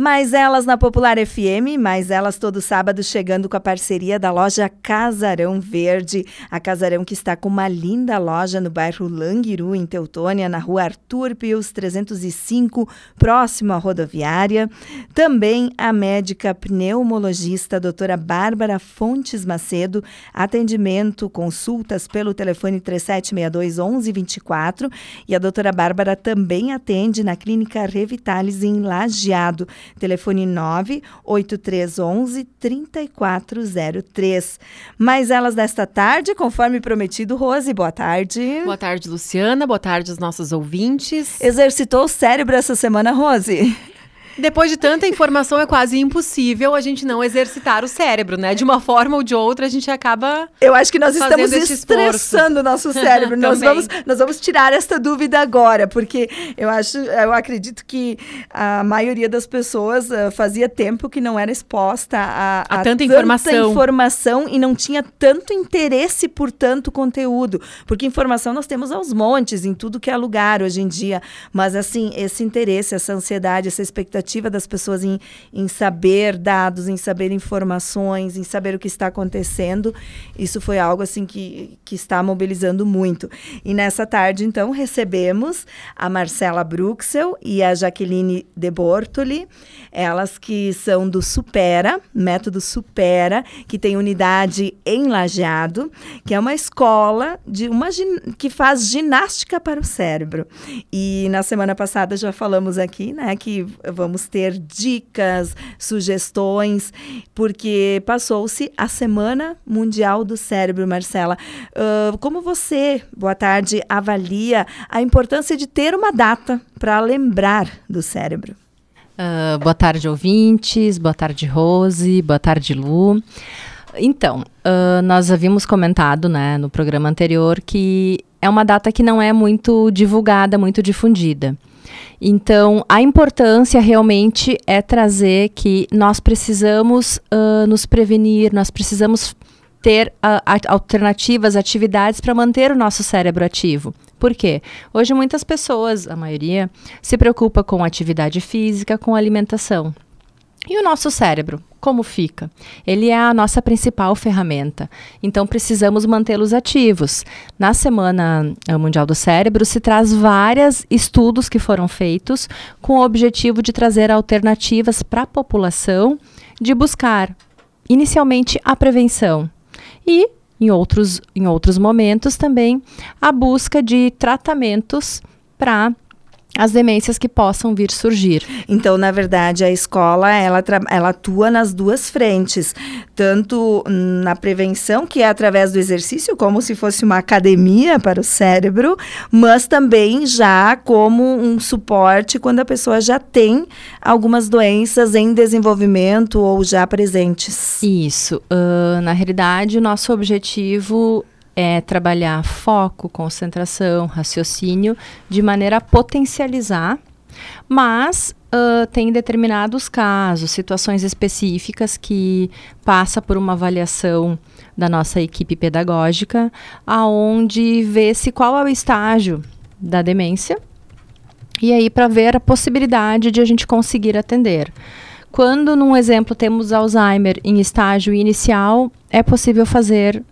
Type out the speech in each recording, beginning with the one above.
Mais elas na Popular FM, mais elas todo sábado chegando com a parceria da loja Casarão Verde. A Casarão que está com uma linda loja no bairro Languiru, em Teutônia, na rua Arthur Pius 305, próximo à rodoviária. Também a médica pneumologista doutora Bárbara Fontes Macedo, atendimento, consultas pelo telefone 3762 1124. E a doutora Bárbara também atende na clínica Revitalis em Lajeado. Telefone 98311 3403. Mais elas desta tarde, conforme prometido, Rose, boa tarde. Boa tarde, Luciana. Boa tarde aos nossos ouvintes. Exercitou o cérebro essa semana, Rose? Depois de tanta informação, é quase impossível a gente não exercitar o cérebro, né? De uma forma ou de outra, a gente acaba. Eu acho que nós estamos estressando o nosso cérebro. nós, vamos, nós vamos tirar esta dúvida agora, porque eu acho, eu acredito que a maioria das pessoas uh, fazia tempo que não era exposta a, a, a tanta, tanta informação. informação e não tinha tanto interesse por tanto conteúdo. Porque informação nós temos aos montes, em tudo que é lugar hoje em dia. Mas, assim, esse interesse, essa ansiedade, essa expectativa expectativa das pessoas em, em saber dados, em saber informações, em saber o que está acontecendo. Isso foi algo assim que, que está mobilizando muito. E nessa tarde, então, recebemos a Marcela Bruxel e a Jaqueline De Bortoli, elas que são do Supera, método Supera, que tem unidade em Lajeado, que é uma escola de uma que faz ginástica para o cérebro. E na semana passada já falamos aqui, né, que vamos vamos ter dicas, sugestões, porque passou-se a Semana Mundial do Cérebro, Marcela. Uh, como você, boa tarde, avalia a importância de ter uma data para lembrar do cérebro? Uh, boa tarde, ouvintes. Boa tarde, Rose. Boa tarde, Lu. Então, uh, nós havíamos comentado né, no programa anterior que é uma data que não é muito divulgada, muito difundida. Então, a importância realmente é trazer que nós precisamos uh, nos prevenir, nós precisamos ter uh, alternativas, atividades para manter o nosso cérebro ativo. Por quê? Hoje muitas pessoas, a maioria, se preocupa com atividade física, com alimentação. E o nosso cérebro, como fica? Ele é a nossa principal ferramenta, então precisamos mantê-los ativos. Na Semana eh, Mundial do Cérebro se traz vários estudos que foram feitos com o objetivo de trazer alternativas para a população de buscar inicialmente a prevenção e em outros, em outros momentos também a busca de tratamentos para as demências que possam vir surgir. Então, na verdade, a escola ela, ela atua nas duas frentes, tanto na prevenção, que é através do exercício, como se fosse uma academia para o cérebro, mas também já como um suporte quando a pessoa já tem algumas doenças em desenvolvimento ou já presentes. Isso. Uh, na realidade, o nosso objetivo é trabalhar foco, concentração, raciocínio, de maneira a potencializar, mas uh, tem determinados casos, situações específicas que passa por uma avaliação da nossa equipe pedagógica, aonde vê-se qual é o estágio da demência e aí para ver a possibilidade de a gente conseguir atender. Quando, num exemplo, temos Alzheimer em estágio inicial, é possível fazer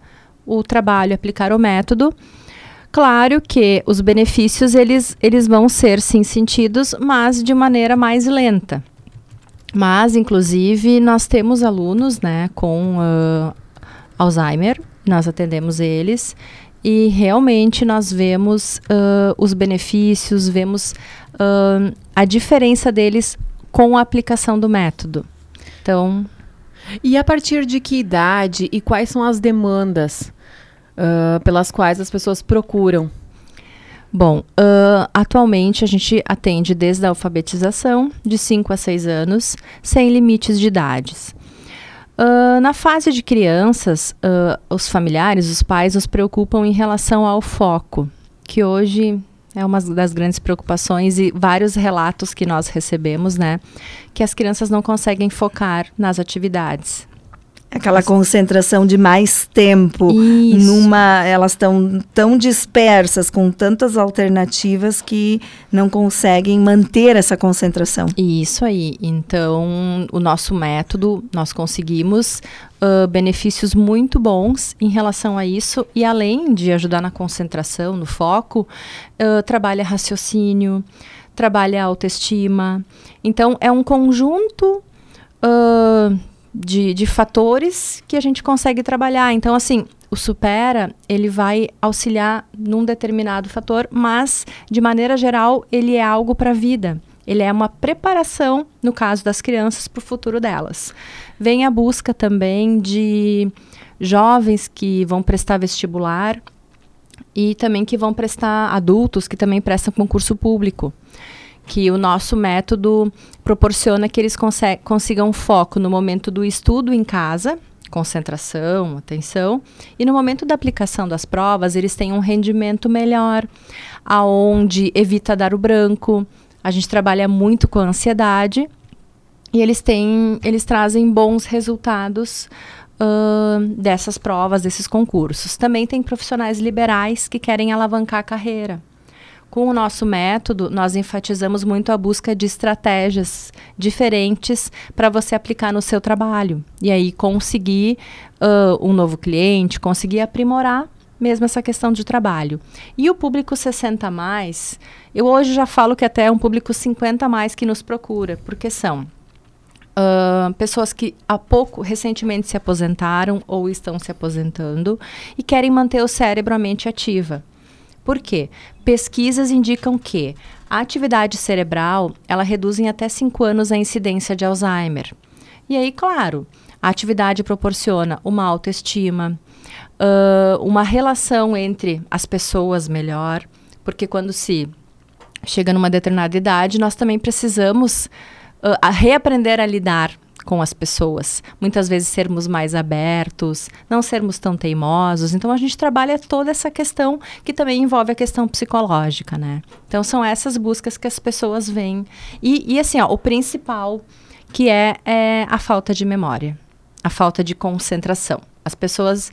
o trabalho, aplicar o método. Claro que os benefícios eles, eles vão ser sim sentidos, mas de maneira mais lenta. Mas, inclusive, nós temos alunos né, com uh, Alzheimer, nós atendemos eles e realmente nós vemos uh, os benefícios, vemos uh, a diferença deles com a aplicação do método. Então. E a partir de que idade e quais são as demandas uh, pelas quais as pessoas procuram? Bom, uh, atualmente a gente atende desde a alfabetização, de 5 a 6 anos, sem limites de idades. Uh, na fase de crianças, uh, os familiares, os pais, nos preocupam em relação ao foco, que hoje é uma das grandes preocupações e vários relatos que nós recebemos, né, que as crianças não conseguem focar nas atividades. Aquela concentração de mais tempo Isso. numa. Elas estão tão dispersas com tantas alternativas que não conseguem manter essa concentração. Isso aí. Então, o nosso método, nós conseguimos uh, benefícios muito bons em relação a isso. E além de ajudar na concentração, no foco, uh, trabalha raciocínio, trabalha autoestima. Então, é um conjunto. Uh, de, de fatores que a gente consegue trabalhar. Então, assim, o supera ele vai auxiliar num determinado fator, mas de maneira geral ele é algo para a vida. Ele é uma preparação, no caso das crianças, para o futuro delas. Vem a busca também de jovens que vão prestar vestibular e também que vão prestar adultos que também prestam concurso público que o nosso método proporciona que eles consigam foco no momento do estudo em casa, concentração, atenção, e no momento da aplicação das provas, eles têm um rendimento melhor, aonde evita dar o branco. A gente trabalha muito com ansiedade e eles têm, eles trazem bons resultados Uh, dessas provas, desses concursos. Também tem profissionais liberais que querem alavancar a carreira. Com o nosso método, nós enfatizamos muito a busca de estratégias diferentes para você aplicar no seu trabalho. E aí conseguir uh, um novo cliente, conseguir aprimorar mesmo essa questão de trabalho. E o público 60 mais, eu hoje já falo que até é um público 50 mais que nos procura, porque são Uh, pessoas que há pouco, recentemente se aposentaram ou estão se aposentando e querem manter o cérebro, a mente ativa. Por quê? Pesquisas indicam que a atividade cerebral, ela reduz em até 5 anos a incidência de Alzheimer. E aí, claro, a atividade proporciona uma autoestima, uh, uma relação entre as pessoas melhor, porque quando se chega numa determinada idade, nós também precisamos uh, reaprender a lidar com as pessoas. Muitas vezes sermos mais abertos, não sermos tão teimosos. Então a gente trabalha toda essa questão que também envolve a questão psicológica, né? Então são essas buscas que as pessoas vêm. E, e assim, ó, o principal que é, é a falta de memória, a falta de concentração. As pessoas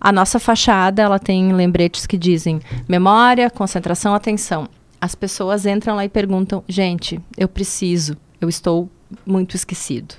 a nossa fachada, ela tem lembretes que dizem memória, concentração, atenção. As pessoas entram lá e perguntam: "Gente, eu preciso, eu estou muito esquecido".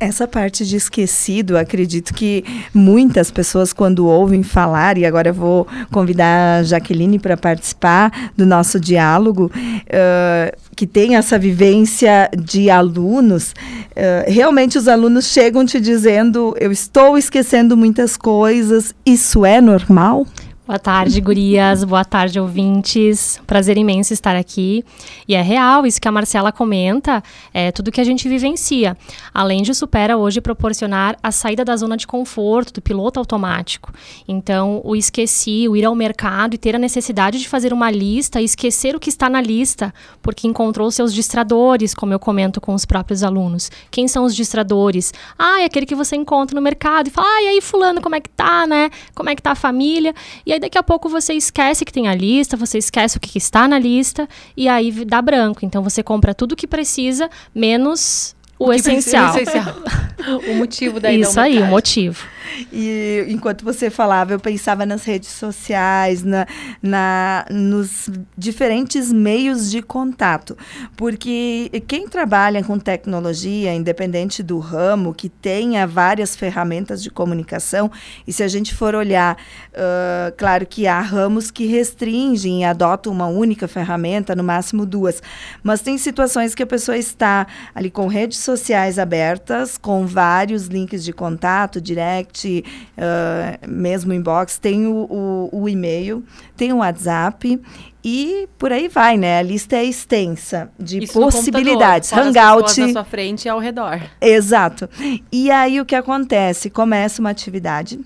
Essa parte de esquecido, acredito que muitas pessoas, quando ouvem falar, e agora eu vou convidar a Jaqueline para participar do nosso diálogo, uh, que tem essa vivência de alunos, uh, realmente os alunos chegam te dizendo: Eu estou esquecendo muitas coisas, isso é normal? Boa tarde, gurias. Boa tarde, ouvintes. Prazer imenso estar aqui. E é real, isso que a Marcela comenta, é tudo que a gente vivencia. Além de Supera hoje proporcionar a saída da zona de conforto, do piloto automático. Então, o esqueci, o ir ao mercado e ter a necessidade de fazer uma lista e esquecer o que está na lista, porque encontrou seus distradores, como eu comento com os próprios alunos. Quem são os distradores? Ah, é aquele que você encontra no mercado e fala, ah, e aí fulano, como é que tá, né? Como é que tá a família? E aí daqui a pouco você esquece que tem a lista, você esquece o que, que está na lista e aí dá branco. Então você compra tudo o que precisa, menos o, o essencial. Precisa, o, essencial. o motivo daí Isso aí, o motivo. E enquanto você falava, eu pensava nas redes sociais, na, na, nos diferentes meios de contato. Porque quem trabalha com tecnologia, independente do ramo, que tenha várias ferramentas de comunicação, e se a gente for olhar, uh, claro que há ramos que restringem e adotam uma única ferramenta, no máximo duas. Mas tem situações que a pessoa está ali com redes sociais abertas, com vários links de contato, direct uh, mesmo inbox, tem o, o, o e-mail, tem o WhatsApp e por aí vai, né? A lista é extensa de Isso possibilidades. Hangout. na sua frente e ao redor. Exato. E aí o que acontece? Começa uma atividade.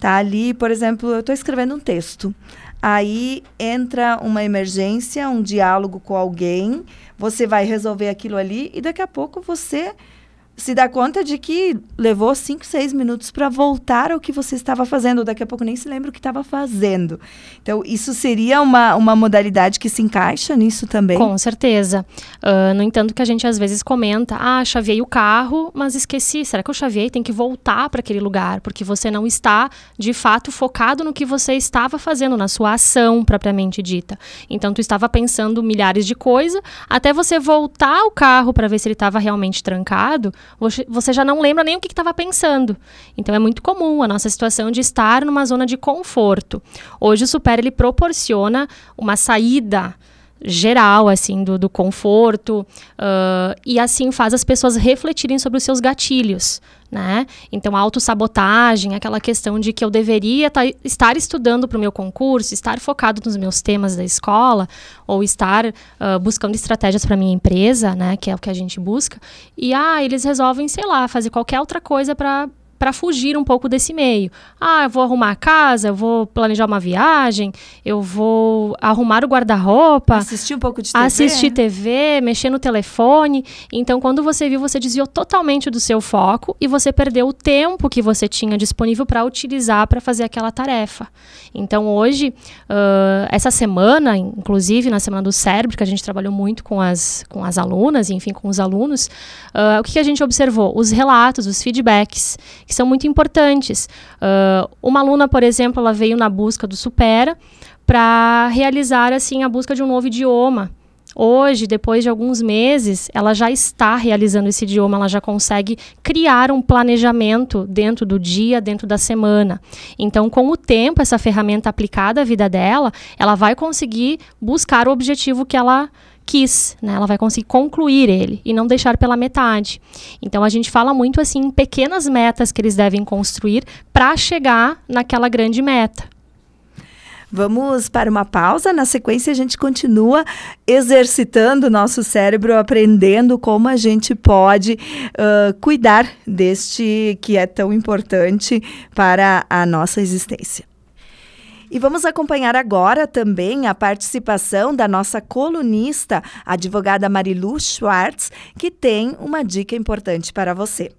Tá ali, por exemplo, eu estou escrevendo um texto. Aí entra uma emergência, um diálogo com alguém, você vai resolver aquilo ali e daqui a pouco você se dá conta de que levou 5, 6 minutos para voltar ao que você estava fazendo. Daqui a pouco nem se lembra o que estava fazendo. Então, isso seria uma, uma modalidade que se encaixa nisso também? Com certeza. Uh, no entanto, que a gente às vezes comenta: ah, chaveei o carro, mas esqueci. Será que eu chaveei? Tem que voltar para aquele lugar, porque você não está, de fato, focado no que você estava fazendo, na sua ação propriamente dita. Então, tu estava pensando milhares de coisas, até você voltar o carro para ver se ele estava realmente trancado você já não lembra nem o que estava pensando. Então é muito comum a nossa situação de estar numa zona de conforto. Hoje o Super ele proporciona uma saída geral assim do, do conforto uh, e assim faz as pessoas refletirem sobre os seus gatilhos né? Então a autossabotagem aquela questão de que eu deveria estar estudando para o meu concurso estar focado nos meus temas da escola ou estar uh, buscando estratégias para minha empresa né? Que é o que a gente busca. E ah eles resolvem sei lá fazer qualquer outra coisa para para fugir um pouco desse meio. Ah, eu vou arrumar a casa, eu vou planejar uma viagem, eu vou arrumar o guarda-roupa. Assistir um pouco de TV. Assistir TV, mexer no telefone. Então, quando você viu, você desviou totalmente do seu foco e você perdeu o tempo que você tinha disponível para utilizar para fazer aquela tarefa. Então, hoje, uh, essa semana, inclusive na Semana do Cérebro, que a gente trabalhou muito com as, com as alunas, enfim, com os alunos, uh, o que, que a gente observou? Os relatos, os feedbacks que são muito importantes. Uh, uma aluna, por exemplo, ela veio na busca do Supera para realizar assim a busca de um novo idioma. Hoje, depois de alguns meses, ela já está realizando esse idioma, ela já consegue criar um planejamento dentro do dia, dentro da semana. Então, com o tempo, essa ferramenta aplicada à vida dela, ela vai conseguir buscar o objetivo que ela quis, né? Ela vai conseguir concluir ele e não deixar pela metade. Então a gente fala muito assim em pequenas metas que eles devem construir para chegar naquela grande meta. Vamos para uma pausa. Na sequência, a gente continua exercitando o nosso cérebro, aprendendo como a gente pode uh, cuidar deste que é tão importante para a nossa existência. E vamos acompanhar agora também a participação da nossa colunista, a advogada Marilu Schwartz, que tem uma dica importante para você.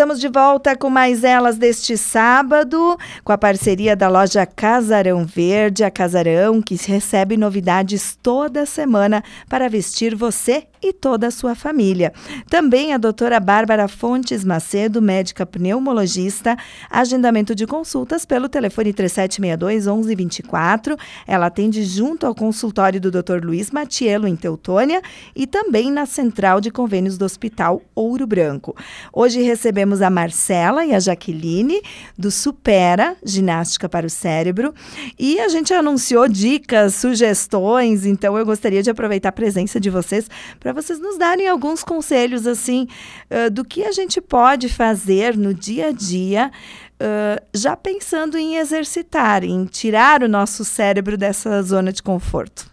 Estamos de volta com mais elas deste sábado, com a parceria da loja Casarão Verde, a Casarão, que recebe novidades toda semana para vestir você e toda a sua família. Também a doutora Bárbara Fontes Macedo, médica pneumologista, agendamento de consultas pelo telefone 3762 1124. Ela atende junto ao consultório do Dr. Luiz Matiello, em Teutônia, e também na central de convênios do Hospital Ouro Branco. Hoje recebemos a Marcela e a Jaqueline, do Supera, Ginástica para o Cérebro, e a gente anunciou dicas, sugestões, então eu gostaria de aproveitar a presença de vocês para para vocês nos darem alguns conselhos assim uh, do que a gente pode fazer no dia a dia, uh, já pensando em exercitar, em tirar o nosso cérebro dessa zona de conforto.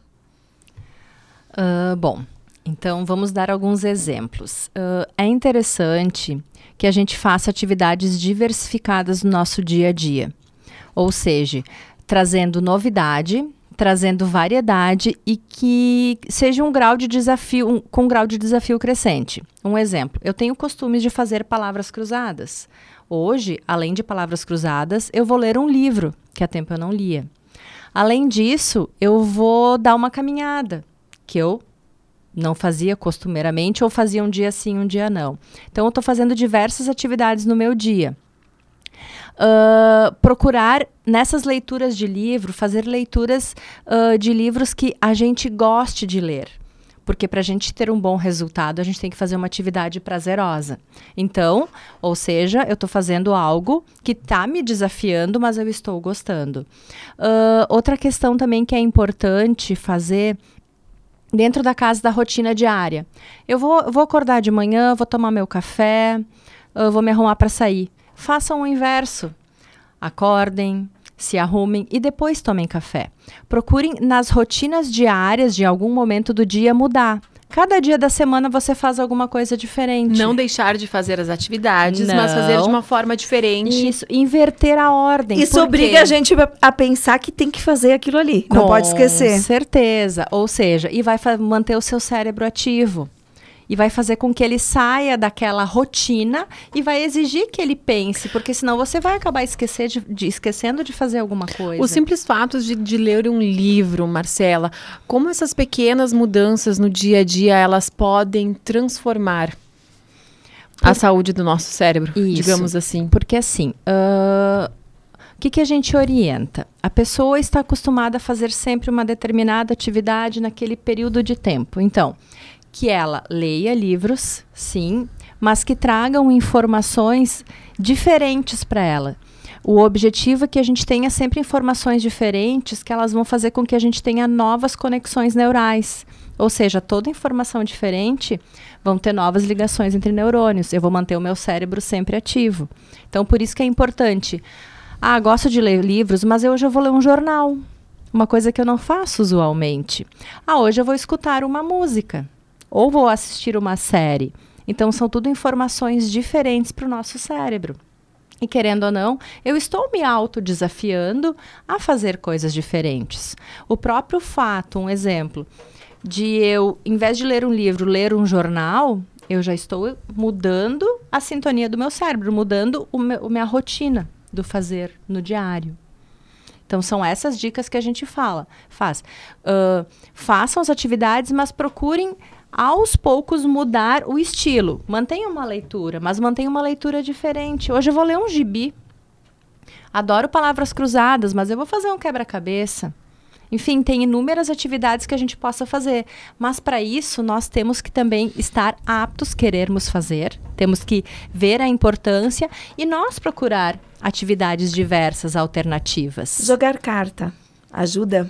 Uh, bom, então vamos dar alguns exemplos. é interessante que a gente faça atividades diversificadas no nosso dia a dia, ou seja, trazendo novidade trazendo variedade e que seja um grau de desafio, um, com um grau de desafio crescente. Um exemplo, eu tenho costumes de fazer palavras cruzadas. Hoje, além de palavras cruzadas, eu vou ler um livro, que há tempo eu não lia. Além disso, eu vou dar uma caminhada, que eu não fazia costumeiramente ou fazia um dia sim, um dia não. Então, eu estou fazendo diversas atividades no meu dia uh, procurar nessas leituras de livro, fazer leituras uh, de livros que a gente goste de ler. Porque para a gente ter um bom resultado, a gente tem que fazer uma atividade prazerosa. Então, ou seja, eu estou fazendo algo que está me desafiando, mas eu estou gostando. Uh, outra questão também que é importante fazer dentro da casa da rotina diária. Eu vou, vou acordar de manhã, vou tomar meu café, vou me arrumar para sair façam o inverso. Acordem, se arrumem e depois tomem café. Procurem nas rotinas diárias de algum momento do dia mudar. Cada dia da semana você faz alguma coisa diferente. Não deixar de fazer as atividades, mas fazer de uma forma diferente. Isso, inverter a ordem. Isso obriga a gente a- pensar que tem que fazer aquilo ali. Não Com pode esquecer. certeza. Ou seja, e vai manter o seu cérebro ativo. E vai fazer com que ele saia daquela rotina e vai exigir que ele pense, porque senão você vai acabar esquecer de, de- esquecendo de fazer alguma coisa. O simples fato de, de ler um livro, Marcela, como essas pequenas mudanças no dia a dia elas podem transformar a saúde do nosso cérebro, Isso. digamos assim. Porque assim, ah, o que, que a gente orienta? A pessoa está acostumada a fazer sempre uma determinada atividade naquele período de tempo. Então, que ela leia livros, sim, mas que tragam informações diferentes para ela. O objetivo é que a gente tenha sempre informações diferentes, que elas vão fazer com que a gente tenha novas conexões neurais. Ou seja, toda informação diferente vão ter novas ligações entre neurônios. Eu vou manter o meu cérebro sempre ativo. Então, por isso que é importante. Ah, gosto de ler livros, mas hoje eu vou ler um jornal. Uma coisa que eu não faço usualmente. Ah, hoje eu vou escutar uma música. Ou vou assistir uma série. Então, são tudo informações diferentes para o nosso cérebro. E querendo ou não, eu estou me autodesafiando a fazer coisas diferentes. O próprio fato, um exemplo, de eu, em vez de ler um livro, ler um jornal, eu já estou mudando a sintonia do meu cérebro, mudando o meu, a minha rotina do fazer no diário. Então, são essas dicas que a gente fala, faz. Ah, façam as atividades, mas procurem aos poucos mudar o estilo. Mantenha uma leitura, mas mantenha uma leitura diferente. Hoje eu vou ler um gibi. Adoro palavras cruzadas, mas eu vou fazer um quebra-cabeça. Enfim, tem inúmeras atividades que a gente possa fazer. Mas para isso, nós temos que também estar aptos, querermos fazer. Temos que ver a importância e nós procurar atividades diversas, alternativas. Jogar carta ajuda?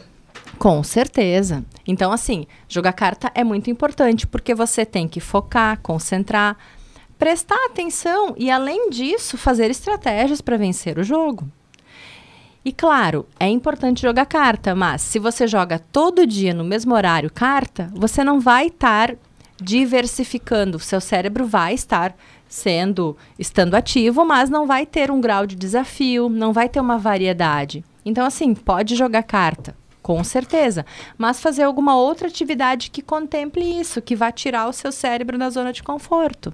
Com certeza. Então, assim, jogar carta é muito importante porque você tem que focar, concentrar, prestar atenção e, além disso, fazer estratégias para vencer o jogo. E claro, é importante jogar carta, mas se você joga todo dia no mesmo horário carta, você não vai estar diversificando. Seu cérebro vai estar sendo estando ativo, mas não vai ter um grau de desafio, não vai ter uma variedade. Então, assim, pode jogar carta, com certeza, mas fazer alguma outra atividade que contemple isso, que vá tirar o seu cérebro da zona de conforto.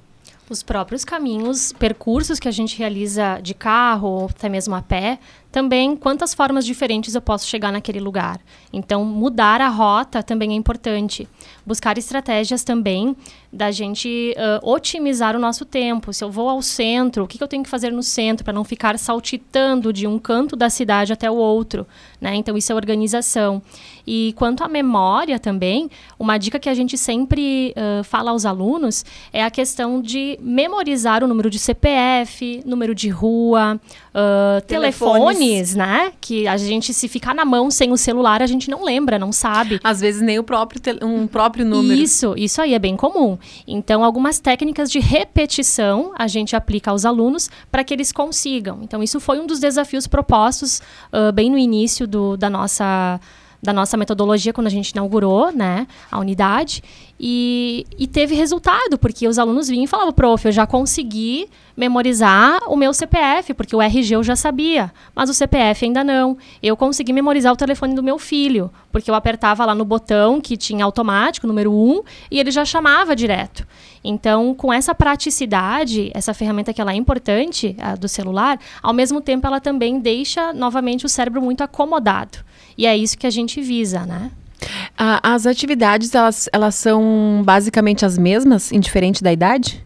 Os próprios caminhos, percursos que a gente realiza de carro ou até mesmo a pé, também quantas formas diferentes eu posso chegar naquele lugar. Então, mudar a rota também é importante. Buscar estratégias também da gente ah, otimizar o nosso tempo. Se eu vou ao centro, o que, que eu tenho que fazer no centro para não ficar saltitando de um canto da cidade até o outro? Né? Então, isso é organização. E quanto à memória também, uma dica que a gente sempre ah, fala aos alunos é a questão de memorizar o número de CPF, número de rua, ah, Telefones. Telefones, né? Que a gente, se ficar na mão sem o celular, a gente não lembra, não sabe. Às vezes nem o próprio um próprio número. Isso, isso aí é bem comum. Então, algumas técnicas de repetição a gente aplica aos alunos para que eles consigam. Então, isso foi um dos desafios propostos ah, bem no início do- da nossa da nossa metodologia quando a gente inaugurou, né, a unidade e, e teve resultado porque os alunos vinham e falavam, prof, eu já consegui memorizar o meu CPF porque o RG eu já sabia, mas o CPF ainda não. Eu consegui memorizar o telefone do meu filho porque eu apertava lá no botão que tinha automático, número 1, e ele já chamava direto. Então, com essa praticidade, essa ferramenta que ela é importante, do celular, ao mesmo tempo ela também deixa novamente o cérebro muito acomodado. E é isso que a gente visa, né? As atividades, elas, elas são basicamente as mesmas, indiferente da idade?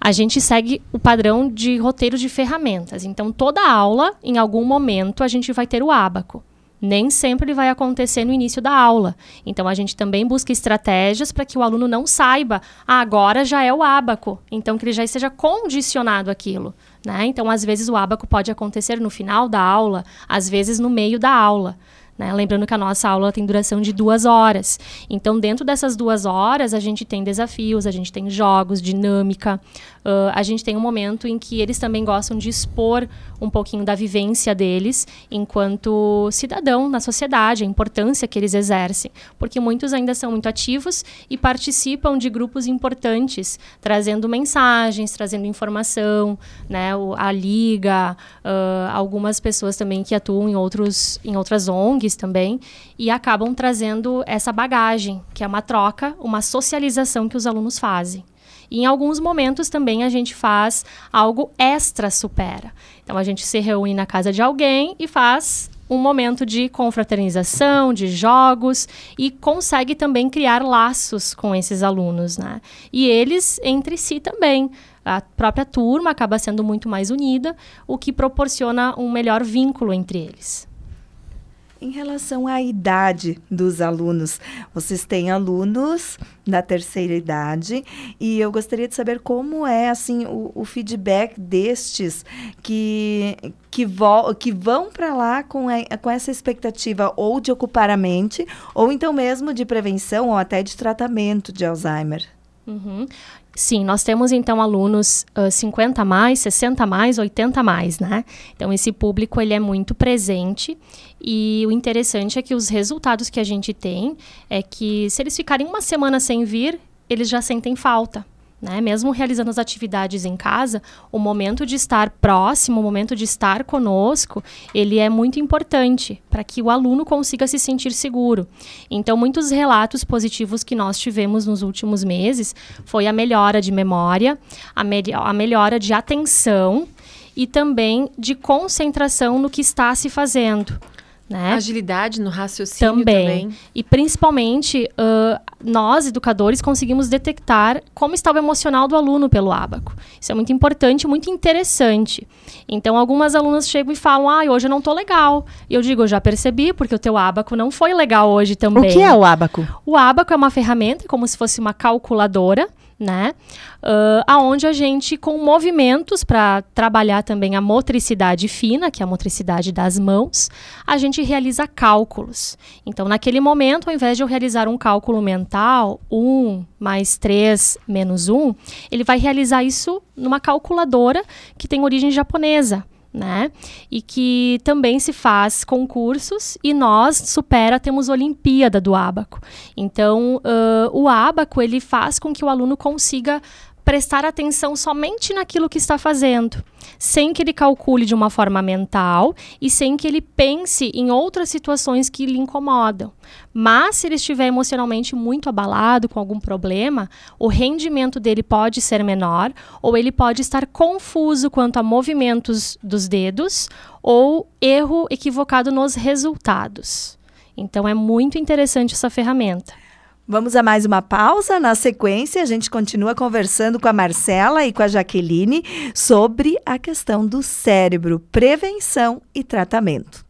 a gente segue o padrão de roteiro de ferramentas. Então, toda aula, em algum momento, a gente vai ter o ábaco. Nem sempre ele vai acontecer no início da aula. Então, a gente também busca estratégias para que o aluno não saiba, ah, agora já é o ábaco. Então, que ele já esteja condicionado àquilo. Né? Então, às vezes, o ábaco pode acontecer no final da aula, às vezes no meio da aula. Né? Lembrando que a nossa aula tem duração de duas horas. Então, dentro dessas duas horas, a gente tem desafios, a gente tem jogos, dinâmica. Uh, a gente tem um momento em que eles também gostam de expor um pouquinho da vivência deles enquanto cidadão na sociedade, a importância que eles exercem. Porque muitos ainda são muito ativos e participam de grupos importantes, trazendo mensagens, trazendo informação, né? A Liga, uh, algumas pessoas também que atuam em, outros, em outras ONGs também, e acabam trazendo essa bagagem, que é uma troca, uma socialização que os alunos fazem. E em alguns momentos também a gente faz algo extra supera. Então a gente se reúne na casa de alguém e faz um momento de confraternização, de jogos e consegue também criar laços com esses alunos, né? E eles entre si também. A própria turma acaba sendo muito mais unida, o que proporciona um melhor vínculo entre eles. Em relação à idade dos alunos, vocês têm alunos da terceira idade e eu gostaria de saber como é assim o, o feedback destes que que, que vão para lá com, a, com essa expectativa ou de ocupar a mente ou então mesmo de prevenção ou até de tratamento de Alzheimer. Uhum. Sim, nós temos então alunos uh, 50 a mais, 60 a mais, 80 a mais, né? Então esse público ele é muito presente e o interessante é que os resultados que a gente tem é que se eles ficarem uma semana sem vir, eles já sentem falta. Né? Mesmo realizando as atividades em casa, o momento de estar próximo, o momento de estar conosco, ele é muito importante para que o aluno consiga se sentir seguro. Então, muitos relatos positivos que nós tivemos nos últimos meses foi a melhora de memória, a, me a melhora de atenção e também de concentração no que está se fazendo. Né? Agilidade no raciocínio também. também. E principalmente, uh, nós, educadores, conseguimos detectar como estava o emocional do aluno pelo ábaco. Isso é muito importante, muito interessante. Então, algumas alunas chegam e falam, ah, hoje eu não estou legal. E eu digo, eu já percebi, porque o teu ábaco não foi legal hoje também. O que é o ábaco? O ábaco é uma ferramenta, como se fosse uma calculadora, né? Uh, aonde a gente, com movimentos para trabalhar também a motricidade fina, que é a motricidade das mãos, a gente realiza cálculos. Então, naquele momento, ao invés de eu realizar um cálculo mental, 1 mais 3 menos 1, ele vai realizar isso numa calculadora que tem origem japonesa né? E que também se faz concursos e nós, Supera, temos Olimpíada do Abaco. Então, uh, o Abaco, ele faz com que o aluno consiga prestar atenção somente naquilo que está fazendo, sem que ele calcule de uma forma mental e sem que ele pense em outras situações que lhe incomodam. Mas se ele estiver emocionalmente muito abalado com algum problema, o rendimento dele pode ser menor ou ele pode estar confuso quanto a movimentos dos dedos ou erro equivocado nos resultados. Então é muito interessante essa ferramenta. Vamos a mais uma pausa. Na sequência, a gente continua conversando com a Marcela e com a Jaqueline sobre a questão do cérebro, prevenção e tratamento.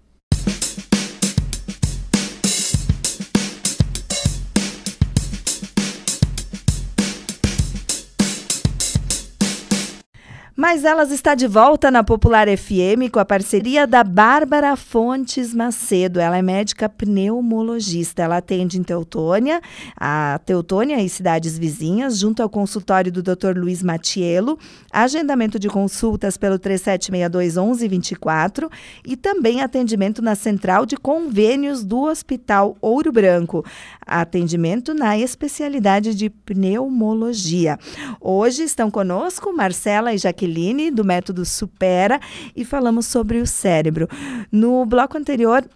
Mas elas está de volta na Popular FM com a parceria da Bárbara Fontes Macedo. Ela é médica pneumologista. Ela atende em Teutônia, a Teutônia e cidades vizinhas, junto ao consultório do Dr. Luiz Matiello. Agendamento de consultas pelo 3762 1124 e também atendimento na central de convênios do Hospital Ouro Branco. Atendimento na especialidade de pneumologia. Hoje estão conosco Marcela e Jaqueline Jaqueline, do método Supera, e falamos sobre o cérebro. No bloco anterior,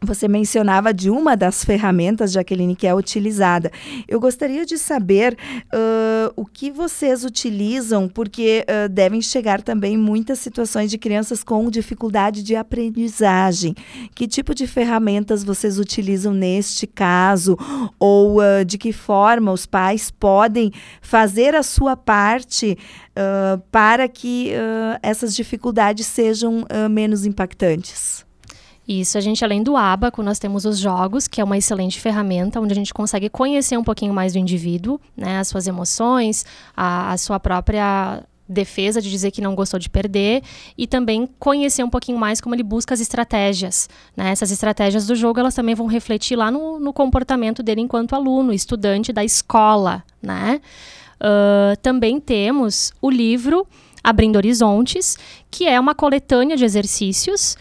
você mencionava de uma das ferramentas, Jaqueline, que é utilizada. Eu gostaria de saber uh, o que vocês utilizam, porque uh, devem chegar também muitas situações de crianças com dificuldade de aprendizagem. Que tipo de ferramentas vocês utilizam neste caso? Ou uh, de que forma os pais podem fazer a sua parte para que essas dificuldades sejam menos impactantes? Isso, a gente, além do Abaco, nós temos os jogos, que é uma excelente ferramenta, onde a gente consegue conhecer um pouquinho mais do indivíduo, né, as suas emoções, a, a sua própria defesa de dizer que não gostou de perder e também conhecer um pouquinho mais como ele busca as estratégias. Né? Essas estratégias do jogo elas também vão refletir lá no, no comportamento dele enquanto aluno, estudante da escola. Né? Uh, também temos o livro Abrindo Horizontes, que é uma coletânea de exercícios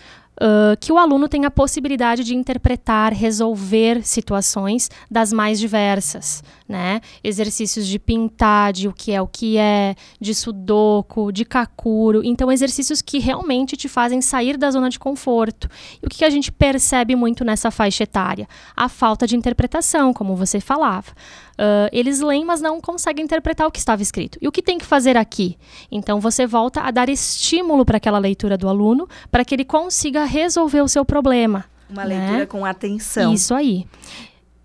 que o aluno tem a possibilidade de interpretar, resolver situações das mais diversas, né? Exercícios de pintar, de o que é o que é, de sudoku, de kakuro. Então, exercícios que realmente te fazem sair da zona de conforto. E o que a gente percebe muito nessa faixa etária? A falta de interpretação, como você falava. Uh, eles leem, mas não conseguem interpretar o que estava escrito. E o que tem que fazer aqui? Então, você volta a dar estímulo para aquela leitura do aluno, para que ele consiga resolver o seu problema. Uma né? leitura com atenção. Isso aí.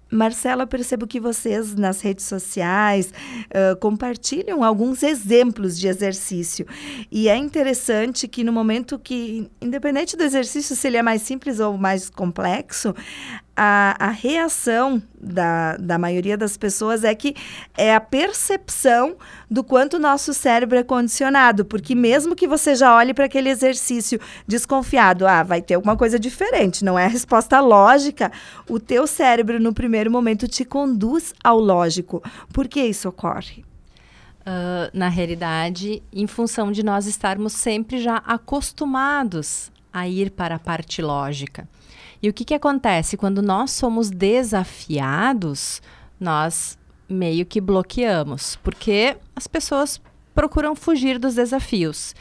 Marcela, percebo que vocês nas redes sociais uh, compartilham alguns exemplos de exercício. E é interessante que no momento que, independente do exercício, se ele é mais simples ou mais complexo, a, a reação da, da maioria das pessoas é que é a percepção do quanto o nosso cérebro é condicionado. Porque mesmo que você já olhe para aquele exercício desconfiado, ah, vai ter alguma coisa diferente, não é a resposta lógica, o teu cérebro, no primeiro momento, te conduz ao lógico. Por que isso ocorre? Uh, na realidade, em função de nós estarmos sempre já acostumados a ir para a parte lógica. E o que, que acontece? Quando nós somos desafiados, nós meio que bloqueamos, porque as pessoas procuram fugir dos desafios.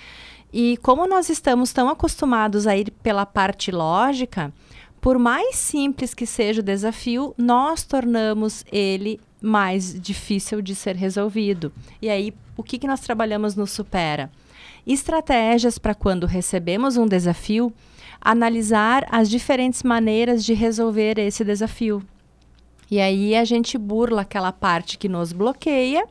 E como nós estamos tão acostumados a ir pela parte lógica, por mais simples que seja o desafio, nós tornamos ele mais difícil de ser resolvido. E aí, o que, que nós trabalhamos no Supera? Estratégias para quando recebemos um desafio, analisar as diferentes maneiras de resolver esse desafio. E aí a gente burla aquela parte que nos bloqueia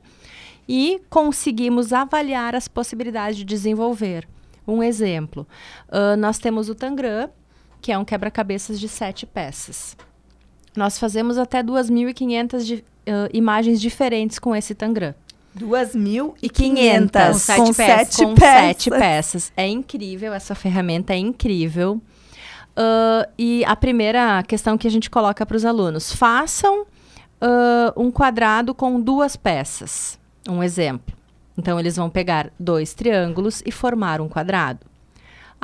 e conseguimos avaliar as possibilidades de desenvolver. Um exemplo, uh, nós temos o Tangram, que é um quebra-cabeças de sete peças. Nós fazemos até 2.500 uh, imagens diferentes com esse Tangram. 2.500 com, sete, com, peças, sete, com peças. sete peças. É incrível, essa ferramenta é incrível. Uh, e a primeira questão que a gente coloca para os alunos: façam uh, um quadrado com duas peças. Um exemplo. Então, eles vão pegar dois triângulos e formar um quadrado.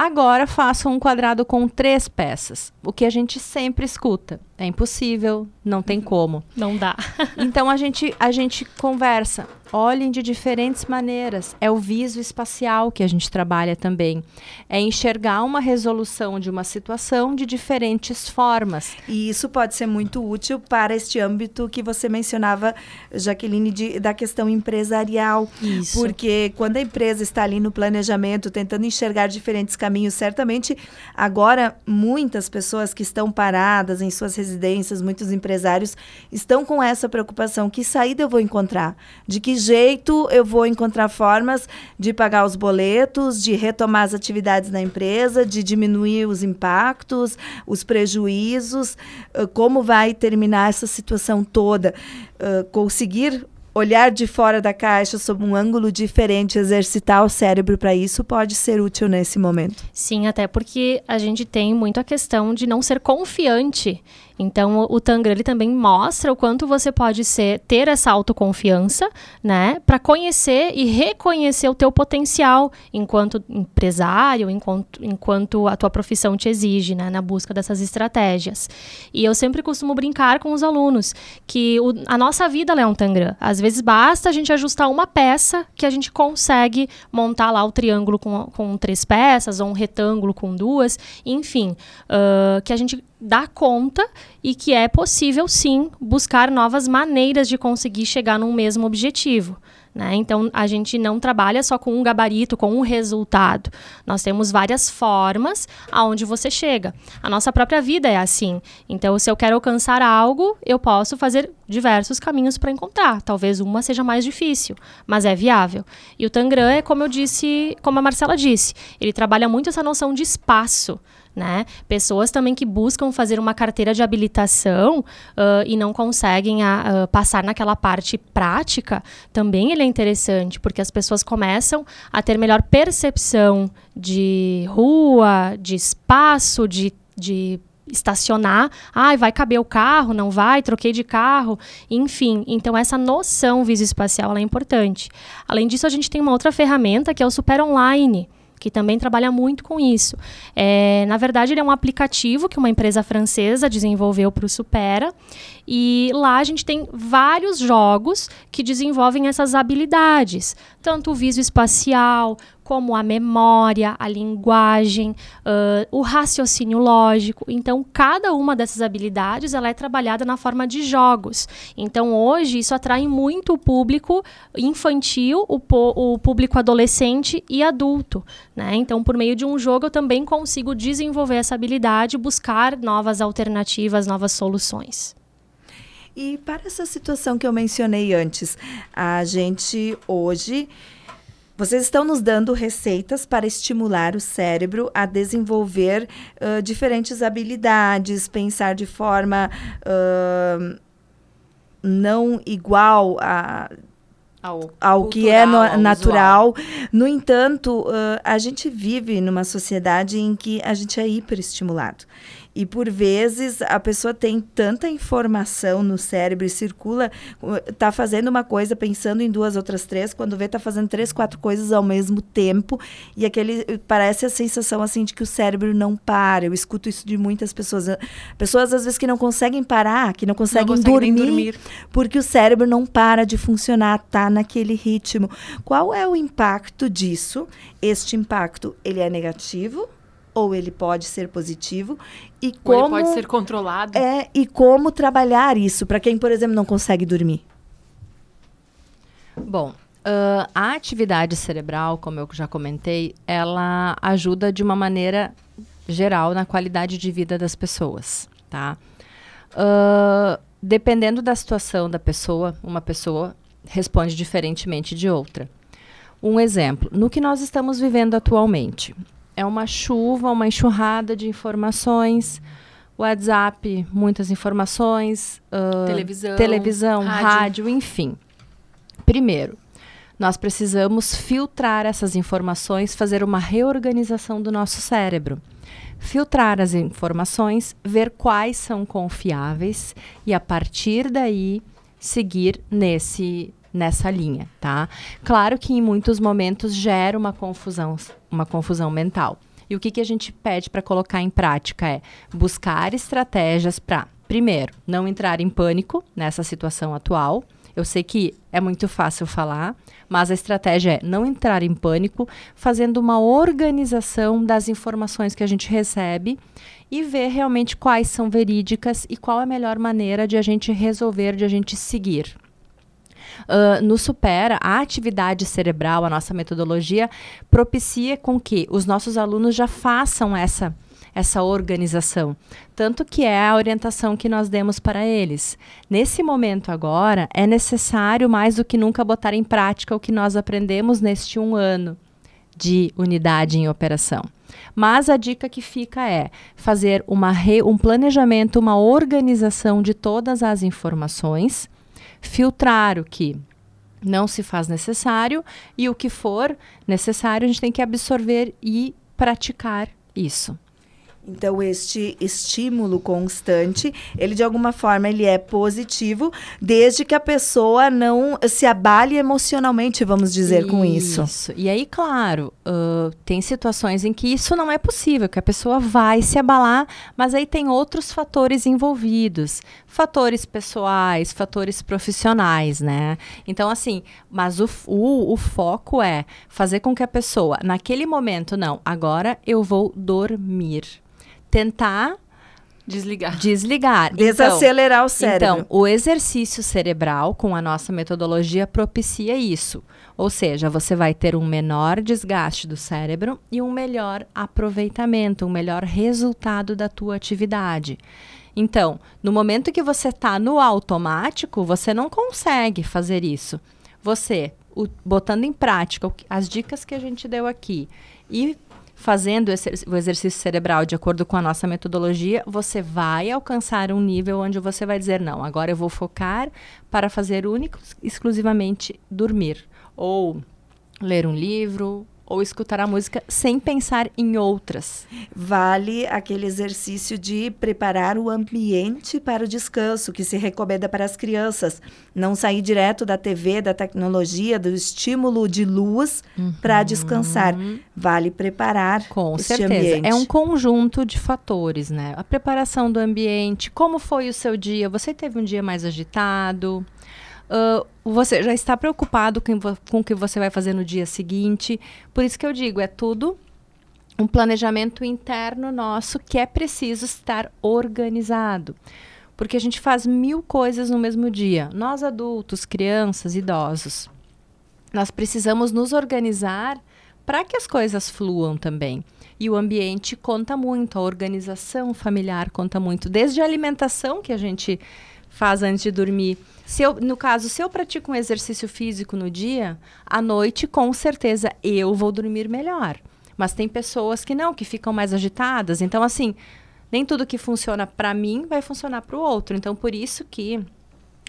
Agora, façam um quadrado com três peças. O que a gente sempre escuta. É impossível, não tem como. Não dá. então, a gente, a gente conversa olhem de diferentes maneiras. É o viso espacial que a gente trabalha também. É enxergar uma resolução de uma situação de diferentes formas. E isso pode ser muito útil para este âmbito que você mencionava, Jaqueline, de, da questão empresarial. Isso. Porque quando a empresa está ali no planejamento, tentando enxergar diferentes caminhos, certamente agora muitas pessoas que estão paradas em suas residências, muitos empresários, estão com essa preocupação: que saída eu vou encontrar? De que jeito eu vou encontrar formas de pagar os boletos, de retomar as atividades na empresa, de diminuir os impactos, os prejuízos, como vai terminar essa situação toda, conseguir olhar de fora da caixa sob um ângulo diferente, exercitar o cérebro para isso pode ser útil nesse momento. Sim, até porque a gente tem muito a questão de não ser confiante então, o Tangram ele também mostra o quanto você pode ser ter essa autoconfiança, né, para conhecer e reconhecer o teu potencial enquanto empresário, enquanto, enquanto a tua profissão te exige, né, na busca dessas estratégias. E eu sempre costumo brincar com os alunos que o, a nossa vida é um Tangram. Às vezes basta a gente ajustar uma peça que a gente consegue montar lá o triângulo com, com três peças ou um retângulo com duas, enfim, uh, que a gente dá conta e que é possível sim buscar novas maneiras de conseguir chegar num mesmo objetivo. Né? Então, a gente não trabalha só com um gabarito, com um resultado. Nós temos várias formas aonde você chega. A nossa própria vida é assim. Então, se eu quero alcançar algo, eu posso fazer diversos caminhos para encontrar. Talvez uma seja mais difícil, mas é viável. E o Tangram é como eu disse, como a Marcela disse, ele trabalha muito essa noção de espaço né? Pessoas também que buscam fazer uma carteira de habilitação uh, e não conseguem a, uh, passar naquela parte prática, também ele é interessante, porque as pessoas começam a ter melhor percepção de rua, de espaço, de, de estacionar, ai, vai caber o carro, não vai, troquei de carro, enfim. Então, essa noção visoespacial é importante. Além disso, a gente tem uma outra ferramenta que é o Super Online que também trabalha muito com isso. É, na verdade, ele é um aplicativo que uma empresa francesa desenvolveu para o Supera. E lá a gente tem vários jogos que desenvolvem essas habilidades, tanto o viso espacial, como a memória, a linguagem, uh, o raciocínio lógico. Então, cada uma dessas habilidades ela é trabalhada na forma de jogos. Então, hoje, isso atrai muito o público infantil, o, o público adolescente e adulto. Né? Então, por meio de um jogo, eu também consigo desenvolver essa habilidade, buscar novas alternativas, novas soluções. E para essa situação que eu mencionei antes, a gente hoje vocês estão nos dando receitas para estimular o cérebro a desenvolver uh, diferentes habilidades, pensar de forma uh, não igual a ao, ao que é no, natural. No entanto, uh, a gente vive numa sociedade em que a gente é hiperestimulado. E por vezes a pessoa tem tanta informação no cérebro e circula, tá fazendo uma coisa pensando em duas outras três, quando vê tá fazendo três, quatro coisas ao mesmo tempo, e aquele parece a sensação assim de que o cérebro não para. Eu escuto isso de muitas pessoas, pessoas às vezes que não conseguem parar, que não conseguem, não conseguem dormir, dormir, porque o cérebro não para de funcionar, tá naquele ritmo. Qual é o impacto disso? Este impacto, ele é negativo? Ou ele pode ser positivo e como ou ele pode ser controlado. É, e como trabalhar isso para quem, por exemplo, não consegue dormir? Bom, uh, a atividade cerebral, como eu já comentei, ela ajuda de uma maneira geral na qualidade de vida das pessoas, tá? Uh, dependendo da situação da pessoa, uma pessoa responde diferentemente de outra. Um exemplo, no que nós estamos vivendo atualmente, é uma chuva, uma enxurrada de informações. WhatsApp, muitas informações. Uh, televisão. Televisão, rádio. rádio, enfim. Primeiro, nós precisamos filtrar essas informações, fazer uma reorganização do nosso cérebro. Filtrar as informações, ver quais são confiáveis e, a partir daí, seguir nesse nessa linha, tá? Claro que em muitos momentos gera uma confusão, uma confusão mental. E o que, que a gente pede para colocar em prática é buscar estratégias para, primeiro, não entrar em pânico nessa situação atual. Eu sei que é muito fácil falar, mas a estratégia é não entrar em pânico, fazendo uma organização das informações que a gente recebe e ver realmente quais são verídicas e qual é a melhor maneira de a gente resolver, de a gente seguir. Uh, Supera, a atividade cerebral, a nossa metodologia, propicia com que os nossos alunos já façam essa essa organização. Tanto que é a orientação que nós demos para eles. Nesse momento agora, é necessário mais do que nunca botar em prática o que nós aprendemos neste um ano de unidade em operação. Mas a dica que fica é fazer uma re, um planejamento, uma organização de todas as informações filtrar o que não se faz necessário e o que for necessário a gente tem que absorver e praticar isso. Então, este estímulo constante, ele de alguma forma ele é positivo, desde que a pessoa não se abale emocionalmente, vamos dizer, isso. com isso. Isso. E aí, claro, uh, tem situações em que isso não é possível, que a pessoa vai se abalar, mas aí tem outros fatores envolvidos, fatores pessoais, fatores profissionais, né? Então, assim, mas o, o, o foco é fazer com que a pessoa, naquele momento, não, agora eu vou dormir tentar Desligar. Desligar. Desacelerar então, o cérebro. Então, o exercício cerebral, com a nossa metodologia, propicia isso. Ou seja, você vai ter um menor desgaste do cérebro e um melhor aproveitamento, um melhor resultado da tua atividade. Então, no momento que você está no automático, você não consegue fazer isso. Você, o, botando em prática as dicas que a gente deu aqui e fazendo o exercício cerebral de acordo com a nossa metodologia, você vai alcançar um nível onde você vai dizer: não, agora eu vou focar para fazer único, exclusivamente dormir. ou ler um livro, ou escutar a música sem pensar em outras. Vale aquele exercício de preparar o ambiente para o descanso, que se recomenda para as crianças. Não sair direto da TV, da tecnologia, do estímulo de luz uhum. para descansar. Vale preparar Com certeza. Ambiente. É um conjunto de fatores, né? A preparação do ambiente, como foi o seu dia? Você teve um dia mais agitado? Uh, você já está preocupado com, com o que você vai fazer no dia seguinte. Por isso que eu digo, é tudo um planejamento interno nosso que é preciso estar organizado. Porque a gente faz mil coisas no mesmo dia. Nós adultos, crianças, idosos, nós precisamos nos organizar para que as coisas fluam também. E o ambiente conta muito, a organização familiar conta muito, desde a alimentação que a gente faz antes de dormir. Se eu, no caso, se eu pratico um exercício físico no dia, à noite, com certeza eu vou dormir melhor. Mas tem pessoas que não, que ficam mais agitadas. Então, assim, nem tudo que funciona para mim vai funcionar para o outro. Então, por isso que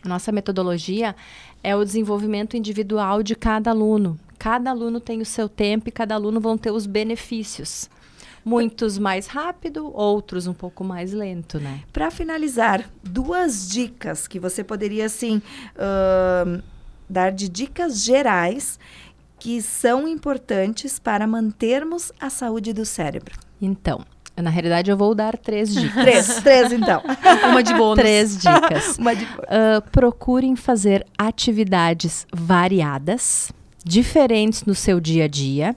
nossa metodologia é o desenvolvimento individual de cada aluno. Cada aluno tem o seu tempo e cada aluno vão ter os benefícios. Muitos mais rápido, outros um pouco mais lento, né? Para finalizar, duas dicas que você poderia, assim, uh, dar de dicas gerais que são importantes para mantermos a saúde do cérebro. Então, na realidade, eu vou dar três dicas. três, três então. Uma de bônus. Três dicas. Uma de uh, procurem fazer atividades variadas, diferentes no seu dia a dia